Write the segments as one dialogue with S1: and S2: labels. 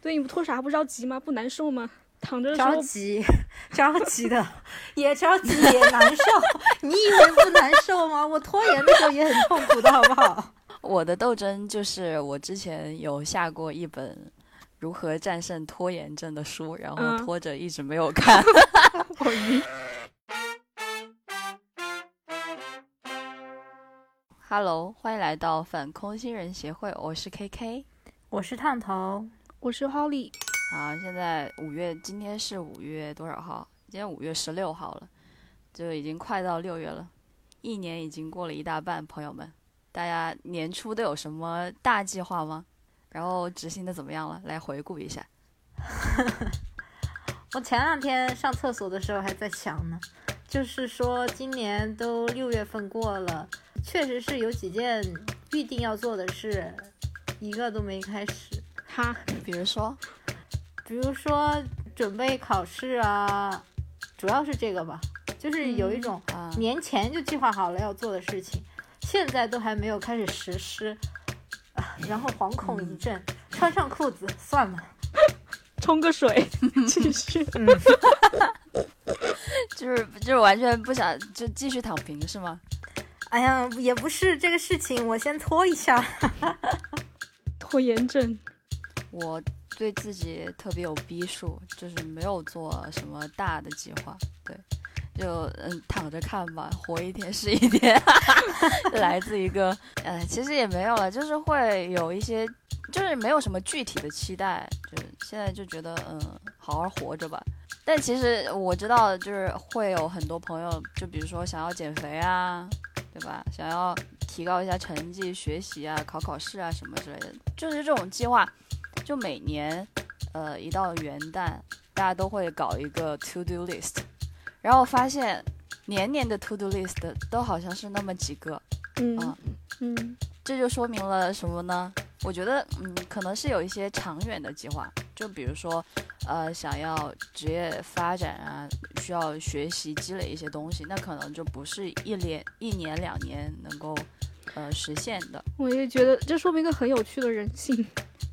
S1: 对，你不拖啥不着急吗？不难受吗？躺着
S2: 着急，着急的，也着急也难受。你以为不难受吗？我拖延的时候也很痛苦的，好不好？
S3: 我的斗争就是我之前有下过一本如何战胜拖延症的书，然后
S1: 嗯
S3: 拖着一直没有看。
S1: 我晕。
S3: Hello，欢迎来到反空心人协会，我是 KK。
S2: 我是烫头，
S1: 我是 Holly，
S3: 好，现在五月，今天是五月多少号？今天五月十六号了，就已经快到六月了，一年已经过了一大半。朋友们，大家年初都有什么大计划吗？然后执行的怎么样了？来回顾一下。
S2: 我前两天上厕所的时候还在想呢，就是说今年都六月份过了，确实是有几件预定要做的事，一个都没开始。
S1: 哈，
S3: 比如说，
S2: 比如说准备考试啊，主要是这个吧，就是有一种
S3: 啊、
S2: 年前就计划好了要做的事情，现在都还没有开始实施，啊然后惶恐一阵，穿上裤子算了。
S1: 冲个水，继续。
S3: 就是就是完全不想就继续躺平是吗？
S2: 哎呀，也不是这个事情，我先拖一下。
S1: 拖延症，
S3: 我对自己特别有逼数，就是没有做什么大的计划，对，就嗯躺着看吧，活一天是一天，来自一个，呃，其实也没有了，就是会有一些，就是没有什么具体的期待，就是现在就觉得嗯好好活着吧。但其实我知道，就是会有很多朋友，就比如说想要减肥啊，对吧？想要提高一下成绩、学习啊、考考试啊什么之类的，就是这种计划，就每年，呃，一到元旦，大家都会搞一个 to do list，然后发现年年的 to do list 都好像是那么几个，
S1: 嗯
S3: 啊
S1: 嗯
S3: 这就说明了什么呢？我觉得，嗯，可能是有一些长远的计划，就比如说，呃，想要职业发展啊，需要学习积累一些东西，那可能就不是一年、一年、两年能够，呃，实现的。
S1: 我也觉得这说明一个很有趣的人性，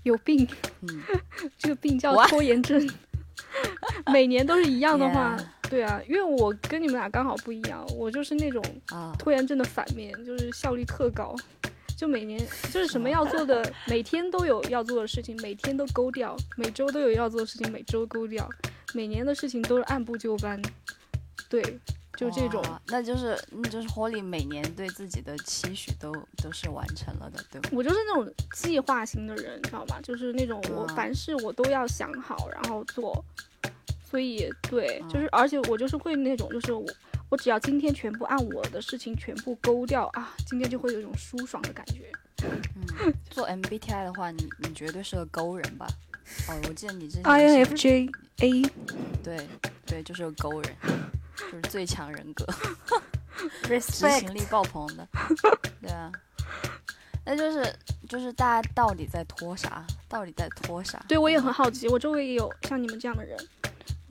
S1: 有病，
S3: 嗯，
S1: 这个病叫拖延症。每年都是一样的话
S3: Yeah
S1: 对啊，因为我跟你们俩刚好不一样，我就是那种
S3: 啊，
S1: 拖延症的反面，就是效率特高。就每年就是什么要做的，每天都有要做的事情，每天都勾掉；每周都有要做的事情，每周勾掉。每年的事情都是按部就班，对，就这种。
S3: 哇那就是，那就是 Holly 每年对自己的期许都都是完成了的，对吧？
S1: 我就是那种计划型的人，你知道吧？就是那种我
S3: 嗯
S1: 凡事我都要想好，然后做。所以对，
S3: 嗯
S1: 就是而且我就是会那种，就是我我只要今天全部按我的事情全部勾掉啊，今天就会有一种舒爽的感觉。
S3: 嗯，做 MBTI 的话，你你绝对是个勾人吧？哦，我记得你之前
S1: INFJ A
S3: 对对，就是个勾人，就是最强人格，执行力爆棚的，对啊。那就是就是大家到底在拖啥？到底在拖啥？
S1: 对我也很好奇，我周围也有像你们这样的人。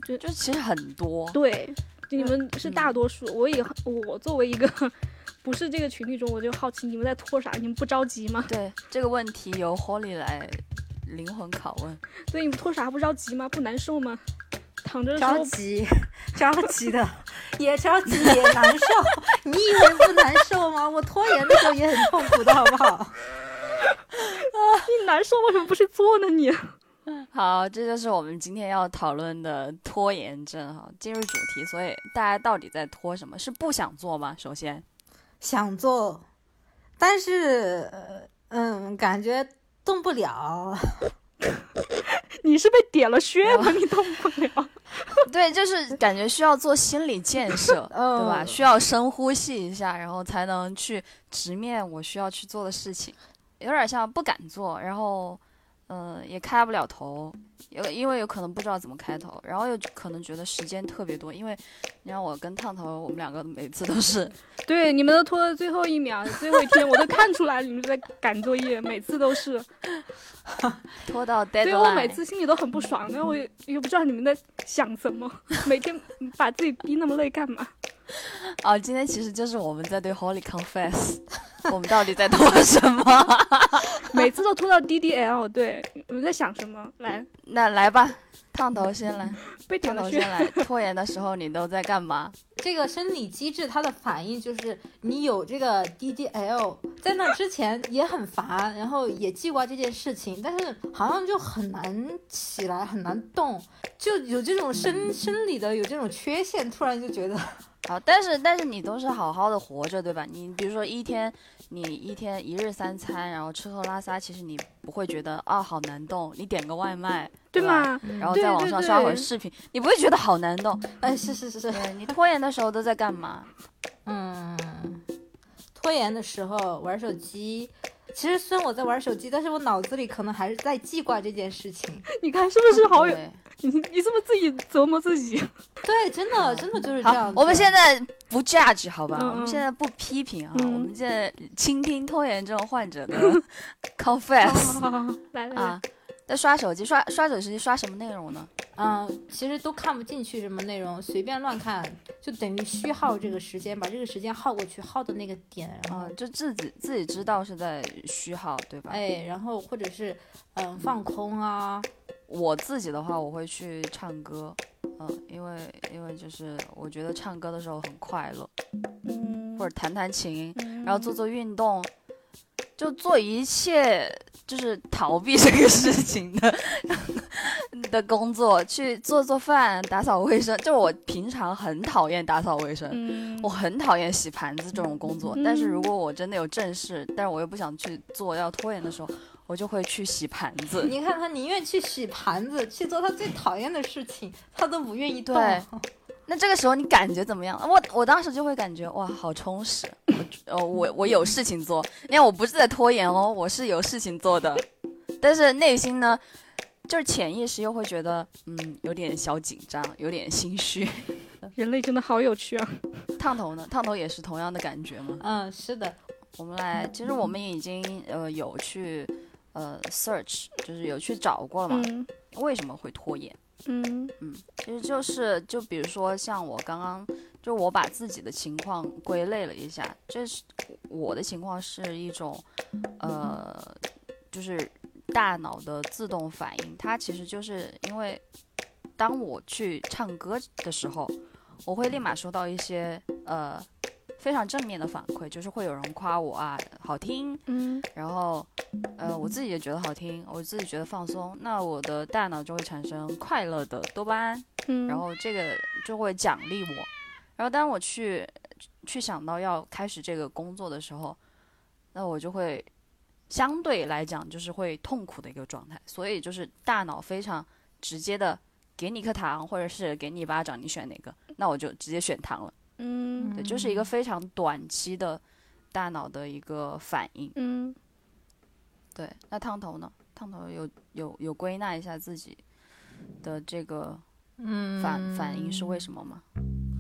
S3: 就就其实很多，
S1: 对，你们是大多数，我也我作为一个不是这个群体中，我就好奇你们在拖啥？你们不着急吗？
S3: 对这个问题由 Holly 来灵魂拷问。
S1: 对，你们拖啥不着急吗？不难受吗？躺着
S2: 急，着急的，也着急也难受。你以为不难受吗？我拖延的时候也很痛苦的，好不好？
S1: 啊 你难受，为什么不去做呢你？
S3: 好，这就是我们今天要讨论的拖延症哈。进入主题，所以大家到底在拖什么？是不想做吗？首先，
S2: 想做，但是，呃嗯，感觉动不了。
S1: 你是被点了穴吗？你动不了。
S3: 对，就是感觉需要做心理建设，
S2: 嗯
S3: 对吧？需要深呼吸一下，然后才能去直面我需要去做的事情，有点像不敢做，然后，嗯、也开不了头，有因为有可能不知道怎么开头，然后又可能觉得时间特别多，因为你让我跟烫头，我们两个每次都是
S1: 对，你们都拖到最后一秒、最后一天，我都看出来你们在赶作业，每次都是。
S3: 拖到
S1: 所以我
S3: deadline，
S1: 每次心里都很不爽，然后我也也不知道你们在想什么，每天把自己逼那么累干嘛？
S3: 哦，今天其实就是我们在对 Holly confess，我们到底在拖什么？
S1: 每次都拖到 DDL，对，我们在想什么？来，
S3: 那来吧，烫头先来，
S1: 被
S3: 烫头先。来。拖延的时候你都在干嘛？
S2: 这个生理机制它的反应就是你有这个 DDL，在那之前也很烦，然后也记挂这件事情，但是好像就很难起来，很难动，就有这种生生理的有这种缺陷，突然就觉得
S3: 好，但是但是你都是好好的活着，对吧？你比如说一天，你一天一日三餐，然后吃喝拉撒，其实你不会觉得啊好难动。你点个外卖，
S1: 对
S3: 吧？
S1: 吗？
S3: 然后在网上刷会视频，你不会觉得好难动。
S2: 哎，是是是是，
S3: 你拖延的时候都在干嘛？
S2: 嗯，拖延的时候玩手机。其实虽然我在玩手机，但是我脑子里可能还是在记挂这件事情。
S1: 你看是不是好有？你你是不是自己折磨自己？
S2: 对，真的真的就是这样
S3: 我们现在不 judge 好吧？
S1: 嗯
S3: 我们
S1: 嗯
S3: 现在不批评啊，
S1: 嗯
S3: 我们现在倾听拖延症患者的 confess
S1: 好好好，来来来
S3: 啊。在刷手机，刷刷手机刷什么内容呢？
S2: 嗯，其实都看不进去什么内容，随便乱看，就等于虚耗这个时间，把这个时间耗过去，耗的那个点，然后
S3: 啊，就自己自己知道是在虚耗，对吧？
S2: 哎，然后或者是嗯放空啊，
S3: 我自己的话，我会去唱歌，嗯，因为因为就是我觉得唱歌的时候很快乐，
S1: 嗯
S3: 或者弹弹琴，
S1: 嗯
S3: 然后做做运动，就做一切就是逃避这个事情的的工作，去做做饭、打扫卫生。就我平常很讨厌打扫卫生。
S1: 嗯
S3: 我很讨厌洗盘子这种工作，但是如
S1: 嗯
S3: 果我真的有正事，但是我又不想去做，要拖延的时候，我就会去洗盘子。
S2: 你看他宁愿去洗盘子，去做他最讨厌的事情，他都不愿意动。
S3: 对那这个时候你感觉怎么样？我我当时就会感觉哇，好充实。我呃我我有事情做，因为我不是在拖延哦，我是有事情做的。但是内心呢，就是潜意识又会觉得嗯有点小紧张，有点心虚。
S1: 人类真的好有趣啊！
S3: 烫头呢？烫头也是同样的感觉吗？
S2: 嗯，是的，
S3: 我们来，其实我们已经呃有去呃 search，就是有去找过了嘛，
S1: 嗯
S3: 为什么会拖延？
S1: 嗯。
S3: 嗯其实就是就比如说像我刚刚，就我把自己的情况归类了一下，这是我的情况是一种，呃，就是大脑的自动反应，它其实就是因为当我去唱歌的时候，我会立马收到一些呃非常正面的反馈，就是会有人夸我啊好听，
S1: 嗯
S3: 然后，呃，我自己也觉得好听，我自己觉得放松，那我的大脑就会产生快乐的多巴胺，
S1: 嗯，
S3: 然后这个就会奖励我。然后当我去去想到要开始这个工作的时候，那我就会相对来讲就是会痛苦的一个状态，所以就是大脑非常直接的给你一颗糖，或者是给你一巴掌，你选哪个？那我就直接选糖了。
S1: 嗯
S3: 对，就是一个非常短期的大脑的一个反应。
S1: 嗯
S3: 对，那烫头呢？烫头有有有归纳一下自己的这个
S2: 嗯，
S3: 反、反应是为什么吗？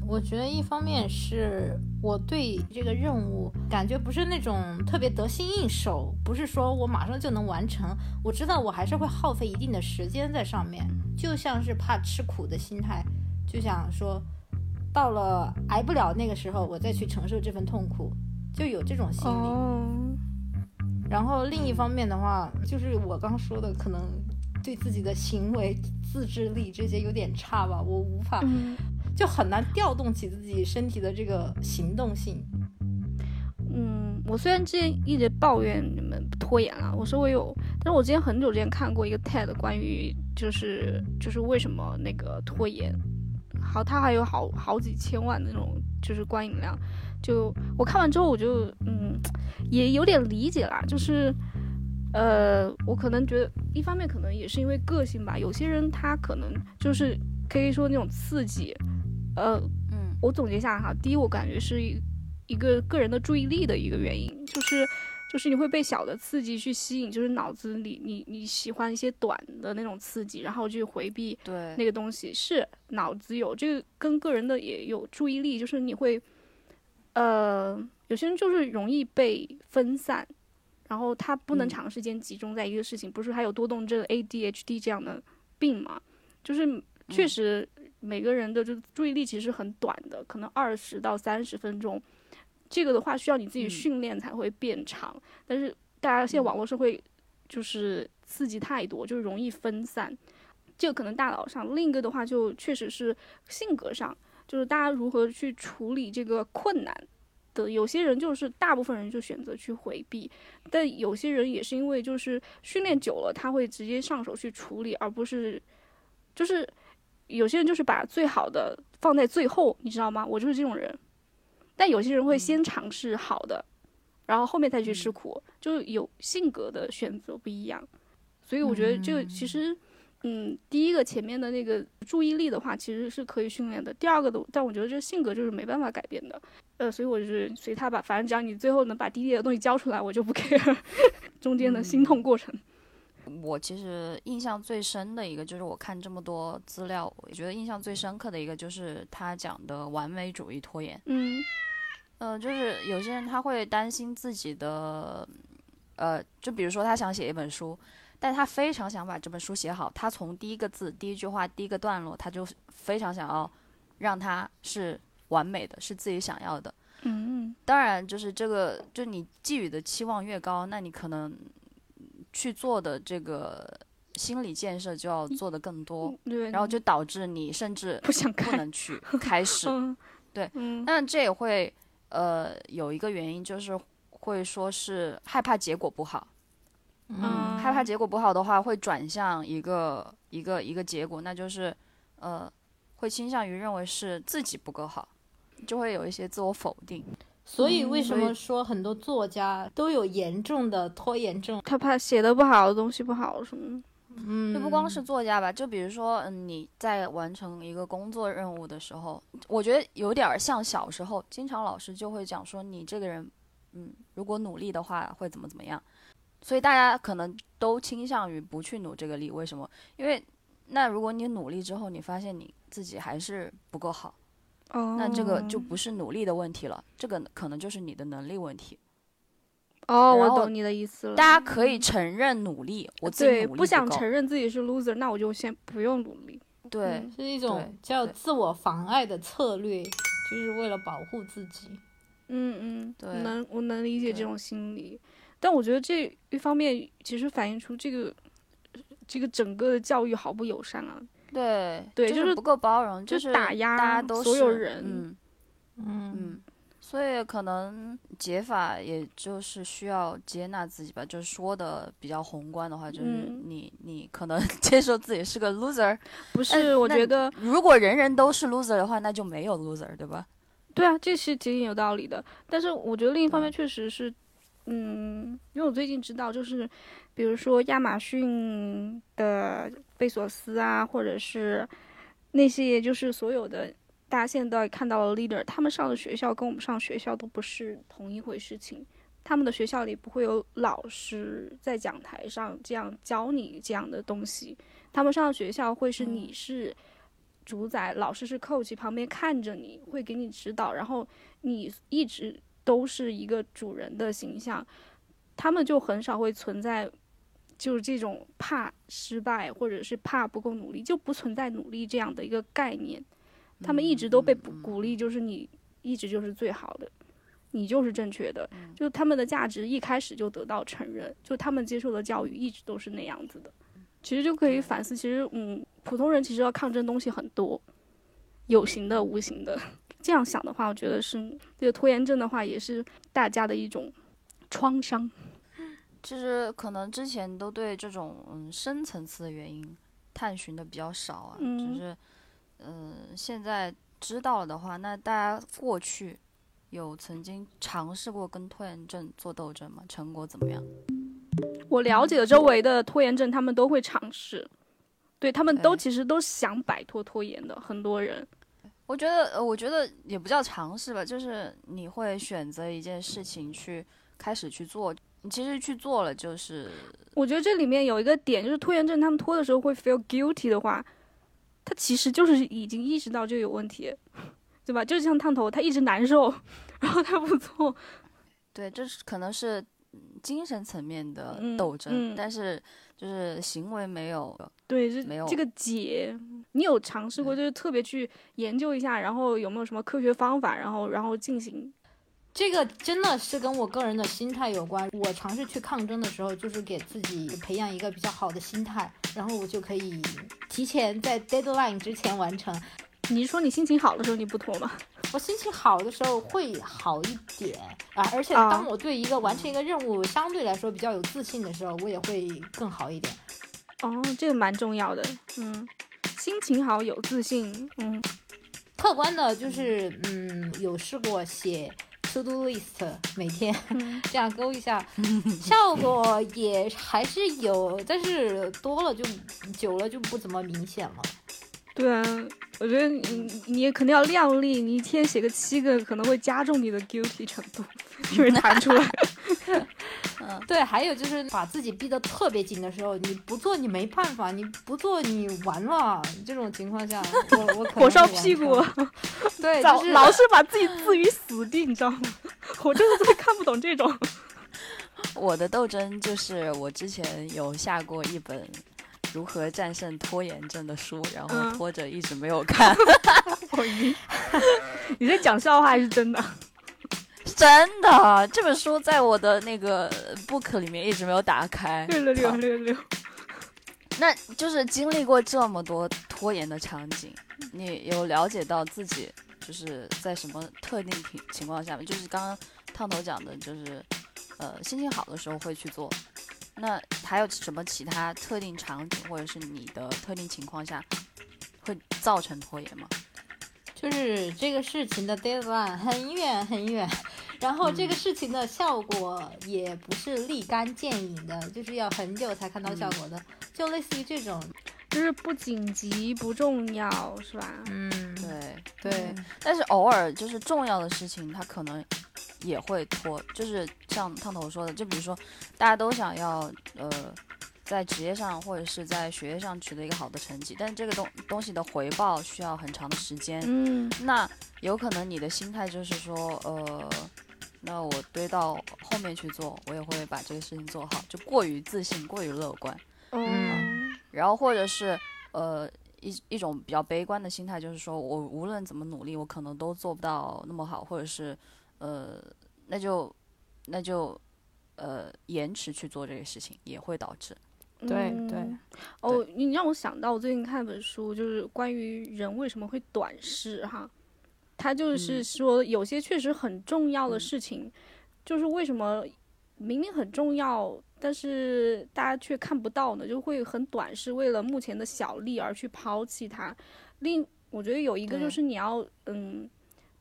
S2: 我觉得一方面是我对这个任务感觉不是那种特别得心应手，不是说我马上就能完成。我知道我还是会耗费一定的时间在上面，就像是怕吃苦的心态，就想说到了挨不了那个时候，我再去承受这份痛苦，就有这种心理。
S1: 哦，
S2: 然后另一方面的话，就是我刚说的，可能对自己的行为、自制力这些有点差吧，我无法，
S1: 嗯
S2: 就很难调动起自己身体的这个行动性。
S1: 嗯，我虽然之前一直抱怨你们拖延了，我说我有，但是我之前很久之前看过一个 TED 关于就是就是为什么那个拖延，好，他还有好好几千万的那种就是观影量，就我看完之后我就嗯也有点理解啦，就是呃我可能觉得一方面可能也是因为个性吧，有些人他可能就是可以说那种刺激，呃
S3: 嗯。
S1: 我总结一下哈，第一，我感觉是一一个个人的注意力的一个原因，就是就是你会被小的刺激去吸引，就是脑子里你你喜欢一些短的那种刺激，然后去回避
S3: 对，
S1: 那个东西，是脑子有这个跟个人的也有注意力，就是你会，呃，有些人就是容易被分散，然后他不能
S3: 嗯
S1: 长时间集中在一个事情，不是还有多动症 ADHD 这样的病嘛？就是确
S3: 嗯
S1: 实每个人的就注意力其实很短的，可能二十到三十分钟。这个的话需要你自己
S3: 嗯
S1: 训练才会变长，但是大家现在网络社会就是刺激太多，就容易分散。这个可能大脑上，另一个的话就确实是性格上，就是大家如何去处理这个困难的。有些人就是大部分人就选择去回避，但有些人也是因为就是训练久了，他会直接上手去处理，而不是就是有些人就是把最好的放在最后，你知道吗？我就是这种人。但有些人会先尝试好的，然后后面再去吃苦，就有性格的选择不一样。所以我觉得这个其实，嗯，第一个前面的那个注意力的话，其实是可以训练的。第二个的，但我觉得这性格就是没办法改变的。呃，所以我就是随他吧，反正只要你最后能把滴滴的东西交出来，我就不 care 中间的心痛过程。
S3: 我其实印象最深的一个，就是我看这么多资料，我觉得印象最深刻的一个就是他讲的完美主义拖延。
S1: 嗯
S3: 呃，就是有些人他会担心自己的，呃，就比如说他想写一本书，但他非常想把这本书写好，他从第一个字、第一句话、第一个段落，他就非常想要让它是完美的，是自己想要的。
S1: 嗯
S3: 当然，就是这个，就你寄予的期望越高，那你可能去做的这个心理建设就要做的更多，
S1: 对，
S3: 然后就导致你甚至不
S1: 不想不。
S3: 能去开 始。
S1: 嗯，
S3: 对，
S1: 嗯
S3: 但这也会呃有一个原因，就是会说是害怕结果不好，
S1: 嗯，
S3: 害怕结果不好的话，会转向一个一个一个结果，那就是呃会倾向于认为是自己不够好，就会有一些自我否定。
S2: 所以为什么说很多作家都有严重的拖延症？
S1: 他怕写的不好，东西不好什么。
S2: 嗯，
S3: 就不光是作家吧，就比如说，嗯，你在完成一个工作任务的时候，我觉得有点儿像小时候，经常老师就会讲说，你这个人，嗯，如果努力的话会怎么怎么样，所以大家可能都倾向于不去努这个力。为什么？因为那如果你努力之后，你发现你自己还是不够好，
S1: 哦，
S3: 那这个就不是努力的问题了，这个可能就是你的能力问题。
S1: 哦，我懂你的意思了。
S3: 大家可以承认努力，我自己
S1: 对
S3: 努力
S1: 不想承认自己是 loser，那我就先不用努力。
S3: 对。
S2: 是一种
S3: 对对
S2: 叫自我妨碍的策略，就是为了保护自己。
S1: 嗯嗯，
S3: 对
S1: 能我能理解这种心理，但我觉得这一方面其实反映出这个这个整个的教育毫不友善啊。
S3: 对
S1: 对就是
S3: 不够包容，
S1: 就是
S3: 是
S1: 打压
S3: 大家都
S1: 所有
S3: 是
S1: 人
S3: 嗯
S2: 嗯
S3: 嗯，所以可能解法也就是需要接纳自己吧，就是说的比较宏观的话，就是
S1: 嗯
S3: 你你可能 接受自己是个 loser，
S1: 不是，我觉得
S3: 如果人人都是 loser 的话，那就没有 loser，对吧？
S1: 对啊，这是挺有道理的。但是我觉得另一方面确实是，嗯，因为我最近知道，就是比如说亚马逊的贝索斯啊，或者是那些就是所有的大家现在看到的 leader，他们上的学校跟我们上学校都不是同一回事情。他们的学校里不会有老师在讲台上这样教你这样的东西，他们上的学校会是你是主宰，老师是 coach，旁边看着你，会给你指导，然后你一直都是一个主人的形象，他们就很少会存在，就是这种怕失败或者是怕不够努力，就不存在努力这样的一个概念。他们一直都被鼓鼓励，就是你一直就是最好的，你就是正确的，就他们的价值一开始就得到承认，就他们接受的教育一直都是那样子的。其实就可以反思，其实嗯，普通人其实要抗争东西很多，有形的、无形的。这样想的话，我觉得是这个拖延症的话，也是大家的一种创伤。
S3: 其实可能之前都对这种嗯深层次的原因探寻的比较少啊，
S1: 嗯
S3: 只是嗯、现在知道了的话，那大家过去有曾经尝试过跟拖延症做斗争吗？成果怎么样？
S1: 我了解的周围的拖延症，他们都会尝试，对他们都其实都想摆脱拖延的，很多人。
S3: 我觉得，呃，我觉得也不叫尝试吧，就是你会选择一件事情去开始去做，你其实去做了，就是
S1: 我觉得这里面有一个点，就是拖延症，他们拖的时候会 feel guilty 的话，他其实就是已经意识到就有问题，对吧？就像烫头，他一直难受，然后他不做，
S3: 对，这是可能是嗯精神层面的
S1: 嗯
S3: 斗争，
S1: 嗯
S3: 但是就是行为没有
S1: 对，这
S3: 没有
S1: 这个解，你有尝试过，就是特别去研究一下，然后有没有什么科学方法，然后然后进行？
S2: 这个真的是跟我个人的心态有关。我尝试去抗争的时候，就是给自己培养一个比较好的心态，然后我就可以提前在 deadline 之前完成。
S1: 你是说你心情好的时候你不拖吗？
S2: 我心情好的时候会好一点啊，而且
S1: 啊
S2: 当我对一个完成一个任务相对来说比较有自信的时候，我也会更好一点。
S1: 哦，这个蛮重要的，嗯，心情好有自信，嗯
S2: 客观的就是，嗯，有试过写 to do list，每天
S1: 嗯，
S2: 这样勾一下，效果也还是有，但是多了就久了就不怎么明显了。
S1: 对啊，我觉得你你也肯定要量力，你一天写个七个，可能会加重你的 guilty 程度，因为弹出来。
S2: 嗯对，还有就是把自己逼得特别紧的时候，你不做你没办法，你不做你完了。这种情况下，我我可能
S1: 火烧屁股，
S2: 对，
S1: 老
S2: 就是
S1: 老是把自己置于死地，你知道吗？我真的特别看不懂这种。
S3: 我的斗争就是我之前有下过一本如何战胜拖延症的书，然后
S1: 嗯
S3: 拖着一直没有看。
S1: 我晕。你在讲笑话还是真的？
S3: 真的，这本书在我的那个 book 里面一直没有打开。
S1: 六六六
S3: 操
S1: 六六。
S3: 那就是经历过这么多拖延的场景，你有了解到自己就是在什么特定情情况下面，就是刚刚烫头讲的，就是呃心情好的时候会去做。那还有什么其他特定场景或者是你的特定情况下会造成拖延吗？
S2: 就是这个事情的 deadline 很远很远，然后这个事情的效果也不是立竿见影的，就是要很久才看到效果的，就类似于这种，
S1: 就是不紧急不重要，是吧？
S2: 嗯，
S3: 对，
S2: 对，
S3: 但是偶尔就是重要的事情，它可能也会拖，就是像烫头说的，就比如说大家都想要呃在职业上或者是在学业上取得一个好的成绩，但是这个东东西的回报需要很长的时间，
S1: 嗯
S3: 那有可能你的心态就是说呃。那我堆到后面去做，我也会把这个事情做好，就过于自信，过于乐观。
S1: 嗯
S3: 然后或者是呃一一种比较悲观的心态，就是说我无论怎么努力，我可能都做不到那么好，或者是呃那就那就呃延迟去做这个事情，也会导致。
S2: 对
S1: 嗯
S2: 对
S1: 哦，你让我想到我最近看一本书，就是关于人为什么会短视哈。他就是
S3: 嗯
S1: 说，有些确实很重要的
S3: 嗯
S1: 事情，就是为什么明明很重要，但是大家却看不到呢？就会很短视，为了目前的小利而去抛弃它。另我觉得有一个就是你要嗯。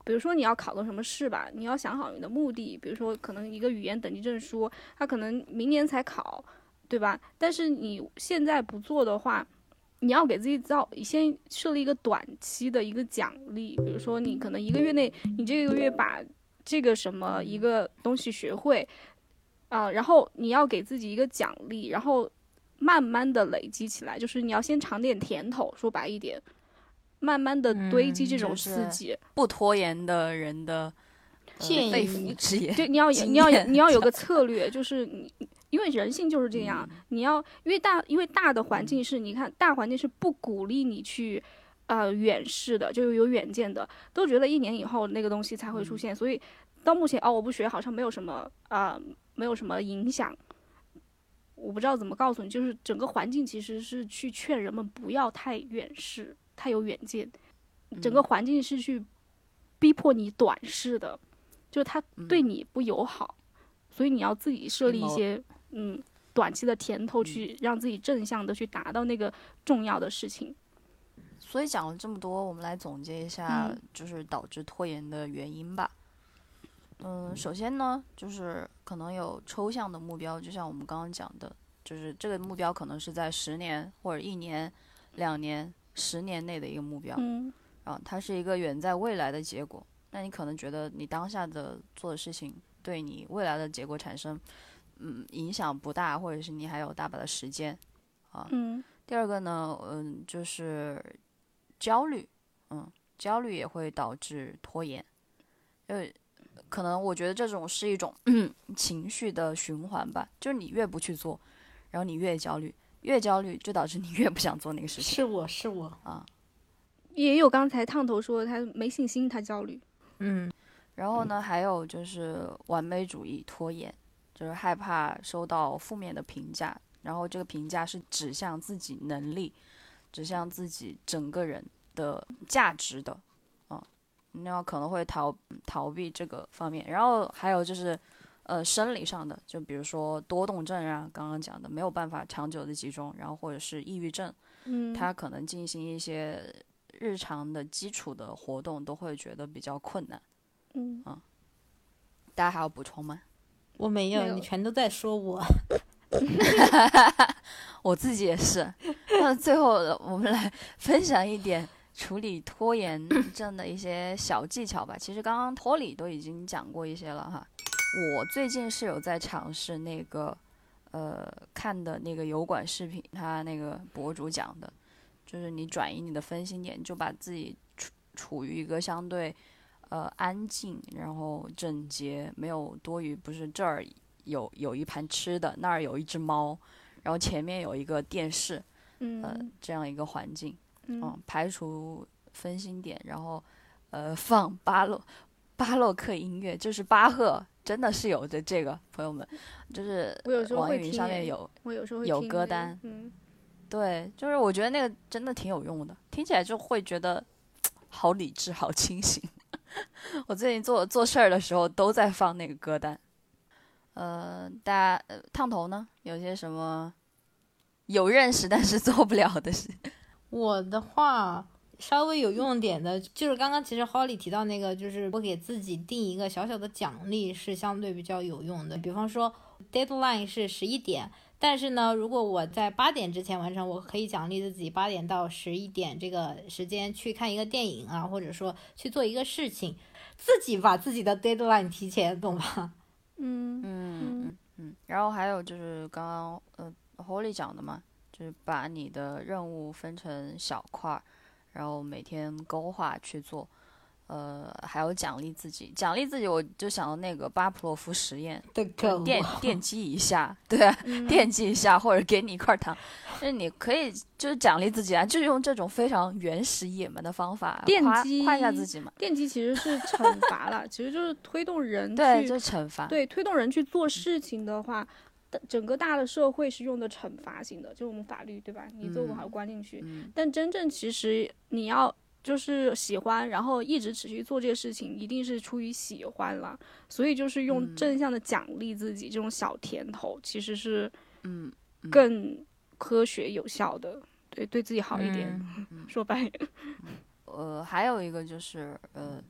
S1: 比如说你要考个什么试吧，你要想好你的目的。比如说，可能一个语言等级证书，它可能明年才考，对吧？但是你现在不做的话，你要给自己造先设立一个短期的一个奖励，比如说你可能一个月内，你这个月把这个什么一个东西学会，啊、然后你要给自己一个奖励，然后慢慢的累积起来，就是你要先尝点甜头，说白一点，慢慢的堆积这种
S3: 就是
S1: 刺激。
S3: 不拖延的人的、肺
S2: 议
S3: 腑之言。
S1: 对，你要你要你要有个策略，就是你因为人性就是这样，你要因为大因为大的环境是你看大环境是不鼓励你去呃远视的，就是有远见的，都觉得一年以后那个东西才会出现，所以到目前哦我不学好像没有什么啊、呃没有什么影响。我不知道怎么告诉你，就是整个环境其实是去劝人们不要太远视、太有远见，整个环境是去逼迫你短视的，就是他对你不友好，所以你要自己设立一些嗯短期的甜头，去让自己正向的去达到那个重要的事情。
S3: 所以讲了这么多，我们来总结一下
S1: 嗯，
S3: 就是导致拖延的原因吧。嗯，首先呢，就是可能有抽象的目标，就像我们刚刚讲的，就是这个目标可能是在十年或者一年、两年、十年内的一个目标
S1: 嗯
S3: 啊，它是一个远在未来的结果。那你可能觉得你当下的做的事情对你未来的结果产生嗯影响不大，或者是你还有大把的时间啊。
S1: 嗯
S3: 第二个呢，嗯，就是焦虑，嗯，焦虑也会导致拖延，呃，可能我觉得这种是一种 情绪的循环吧，就是你越不去做，然后你越焦虑，越焦虑就导致你越不想做那个事情
S2: 是我是我，
S3: 啊。
S1: 也有刚才烫头说他没信心，他焦虑。
S2: 嗯，
S3: 然后呢，还有就是完美主义、拖延，就是害怕收到负面的评价，然后这个评价是指向自己能力、指向自己整个人的价值的，啊，那可能会逃逃避这个方面。然后还有就是，呃，生理上的，就比如说多动症啊，刚刚讲的没有办法长久的集中，然后或者是抑郁症，
S1: 嗯，
S3: 他可能进行一些日常的基础的活动都会觉得比较困难。
S1: 嗯，啊
S3: 大家还要补充吗？
S2: 我没有，
S1: 没有
S2: 你全都在说我。
S3: 我自己也是。那最后我们来分享一点处理拖延症的一些小技巧吧。其实刚刚托里都已经讲过一些了哈。我最近是有在尝试那个呃看的那个油管视频，他那个博主讲的，就是你转移你的分心点，就把自己处处于一个相对呃安静，然后整洁，没有多余，不是这儿有有一盘吃的，那儿有一只猫，然后前面有一个电视，呃
S1: 嗯。
S3: 这样一个环境，
S1: 嗯。
S3: 嗯，排除分心点，然后呃放巴洛巴洛克音乐，就是巴赫真的是有的这个朋友们，就是
S1: 我有时候
S3: 网易云上面有
S1: 我有时候会
S3: 有歌单
S1: 嗯，
S3: 对，就是我觉得那个真的挺有用的，听起来就会觉得好理智、好清醒。我最近做做事儿的时候都在放那个歌单。呃，大家、呃、烫头呢，有些什么有认识但是做不了的事？
S2: 我的话稍微有用点的，就是刚刚其实 Holly 提到那个，就是我给自己定一个小小的奖励是相对比较有用的。比方说 deadline 是十一点，但是呢，如果我在八点之前完成，我可以奖励自己八点到十一点这个时间去看一个电影啊，或者说去做一个事情，自己把自己的 deadline 提前，懂吧？
S1: 嗯
S3: 嗯嗯嗯。然后还有就是刚刚呃 Holly 讲的嘛，就是把你的任务分成小块儿，然后每天勾画去做。呃，还有奖励自己，奖励自己，我就想到那个巴甫洛夫实验，
S2: 对，
S3: 电 电击一下，对电击一下，或者给你一块糖，就是你可以就是奖励自己啊，就是用这种非常原始野蛮的方法
S1: 电击
S3: 夸一下自己嘛，
S1: 电击其实是惩罚了，其实就是推动人
S3: 对，
S1: 去
S3: 就是惩罚，
S1: 对推动人去做事情的话，的整个大的社会是用的惩罚型的，就我们法律对吧？你做不好
S3: 嗯
S1: 关进去，
S3: 嗯
S1: 但真正其实你要就是喜欢，然后一直持续做这个事情，一定是出于喜欢了。所以就是用
S3: 嗯
S1: 正向的奖励自己，这种小甜头其实是
S3: 嗯，嗯
S1: 更科学有效的，对对自己好一点。
S2: 嗯
S1: 说白了，
S3: 呃，还有一个就是呃，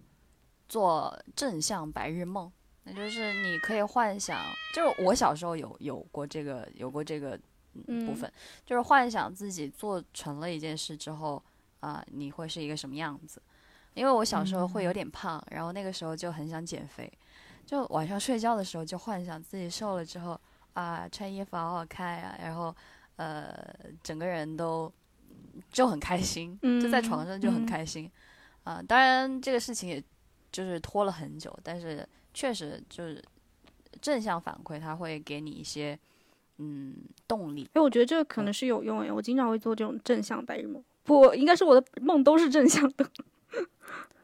S3: 做正向白日梦，那就是你可以幻想，就是我小时候有有过这个有过这个嗯部
S1: 嗯。
S3: 分，就是幻想自己做成了一件事之后啊、你会是一个什么样子？因为我小时候会有点胖，然后那个时候就很想减肥，就晚上睡觉的时候就幻想自己瘦了之后啊，穿衣服好好看呀、然后呃，整个人都就很开心，就在床上就很
S1: 嗯。
S3: 开心。啊、当然这个事情也就是拖了很久，但是确实就是正向反馈，它会给你一些嗯动力。
S1: 哎，我觉得这个可能是有用哎，我经常会做这种正向白日梦。不，应该是我的梦都是正向的。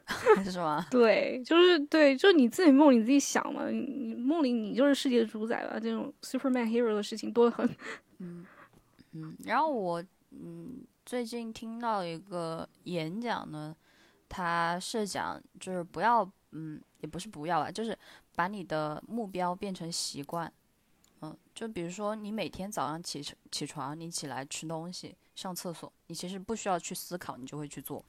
S3: 是吗？
S1: 对，就是对，就是你自己梦你自己想嘛，你你梦里你就是世界的主宰了。这种 Superman hero 的事情多得很。
S3: 嗯嗯，然后我嗯最近听到一个演讲呢，他是讲就是不要嗯也不是不要吧，就是把你的目标变成习惯。嗯，就比如说你每天早上起起床，你起来吃东西、上厕所，你其实不需要去思考，你就会去做。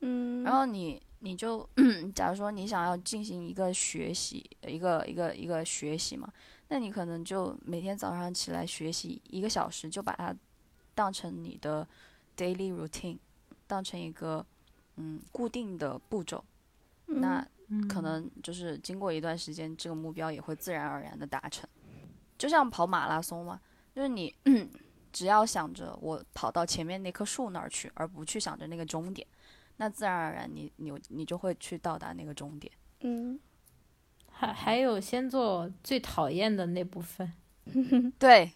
S1: 嗯，
S3: 然后你你就 假如说你想要进行一个学习，一个一个一个学习嘛，那你可能就每天早上起来学习一个小时，就把它当成你的 daily routine，当成一个嗯固定的步骤。那可能就是经过一段时间，这个目标也会自然而然的达成。就像跑马拉松嘛，就是你 只要想着我跑到前面那棵树那儿去，而不去想着那个终点，那自然而然你你你就会去到达那个终点。
S1: 嗯，
S2: 还还有先做最讨厌的那部分，
S3: 对，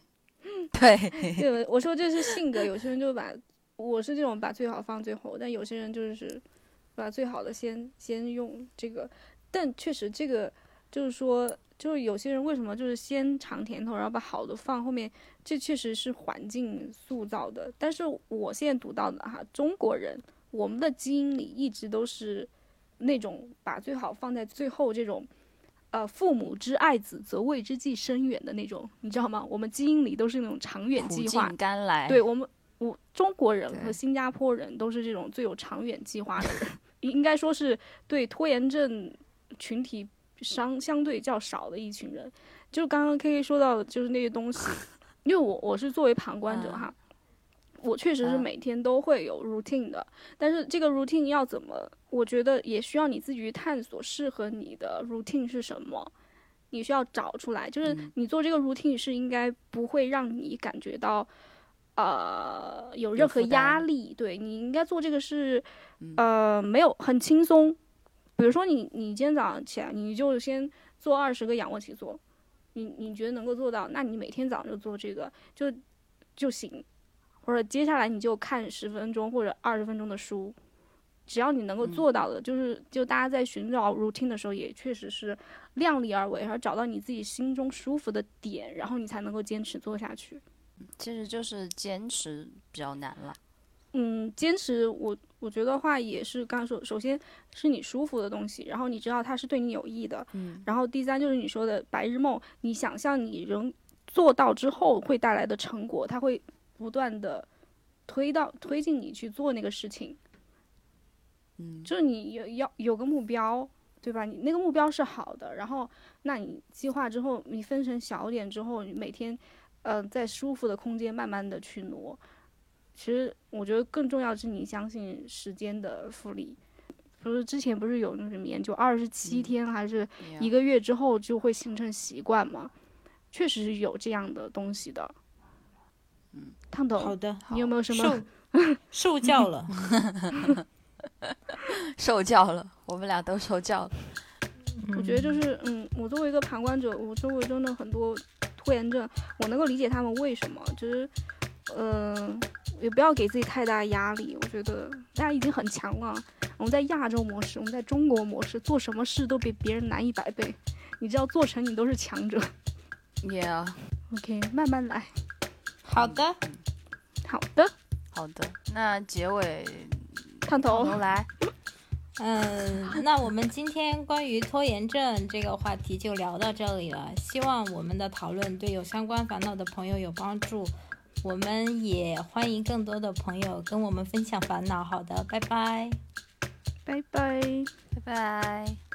S3: 对，
S1: 对，我说这是性格，有些人就把我是这种把最好放最后，但有些人就是把最好的先先用这个，但确实这个就是说，就是有些人为什么就是先尝甜头，然后把好的放后面，这确实是环境塑造的。但是我现在读到的哈，中国人我们的基因里一直都是那种把最好放在最后这种。呃，父母之爱子，则为之计深远的那种，你知道吗？我们基因里都是那种长远计划。
S3: 甘来。
S1: 对我们，我中国人和新加坡人都是这种最有长远计划的人，应该说是对拖延症群体相相对较少的一群人。就刚刚 K K 说到的，就是那些东西，因为我我是作为旁观者
S3: 嗯
S1: 哈，我确实是
S3: 嗯
S1: 每天都会有 routine 的，但是这个 routine 要怎么，我觉得也需要你自己去探索适合你的 routine 是什么。你需要找出来，就是
S3: 嗯
S1: 你做这个 routine 是应该不会让你感觉到，呃，有
S3: 有
S1: 任何压力。对你应该做这个是，
S3: 嗯
S1: 呃，没有很轻松。比如说你你今天早上起来，你就先做二十个仰卧起坐，你你觉得能够做到，那你每天早上就做这个就就行。或者接下来你就看十分钟或者二十分钟的书，只要你能够
S3: 嗯
S1: 做到的，就是就大家在寻找 routine 的时候，也确实是量力而为，然后找到你自己心中舒服的点，然后你才能够坚持做下去。
S3: 其实就是坚持比较难了。
S1: 嗯，坚持我我觉得话也是刚才说，首先是你舒服的东西，然后你知道它是对你有益的，
S3: 嗯，
S1: 然后第三就是你说的白日梦，你想象你人做到之后会带来的成果，它会不断的推到推进你去做那个事情。
S3: 嗯，
S1: 就是你有要有个目标，对吧？你那个目标是好的，然后那你计划之后，你分成小点之后，你每天，呃，在舒服的空间慢慢的去挪。其实我觉得更重要的是你相信时间的复利。不是之前不是有那什么研究，二十七
S3: 嗯
S1: 天还是一
S3: 个
S1: 个月之后就会形成习惯吗？确实是有这样的东西的。
S3: 嗯，
S1: 烫头，
S2: 好的，
S1: 你有没有什么？
S2: 受受教了？
S3: 受教了，我们俩都受教了。
S1: 我觉得就是，嗯，我作为一个旁观者，我周围真的很多拖延症，我能够理解他们为什么，就是，嗯、也不要给自己太大压力。我觉得大家已经很强了，我们在亚洲模式，我们在中国模式，做什么事都比别人难一百倍。你只要做成，你都是强者。Yeah，OK，慢慢来。
S2: 好的，
S1: 好的，
S3: 好的，那结尾
S1: 烫头。
S3: 头来。
S2: 嗯，那我们今天关于拖延症这个话题就聊到这里了。希望我们的讨论对有相关烦恼的朋友有帮助。我们也欢迎更多的朋友跟我们分享烦恼。好的，拜拜。
S1: 拜拜。
S3: 拜拜。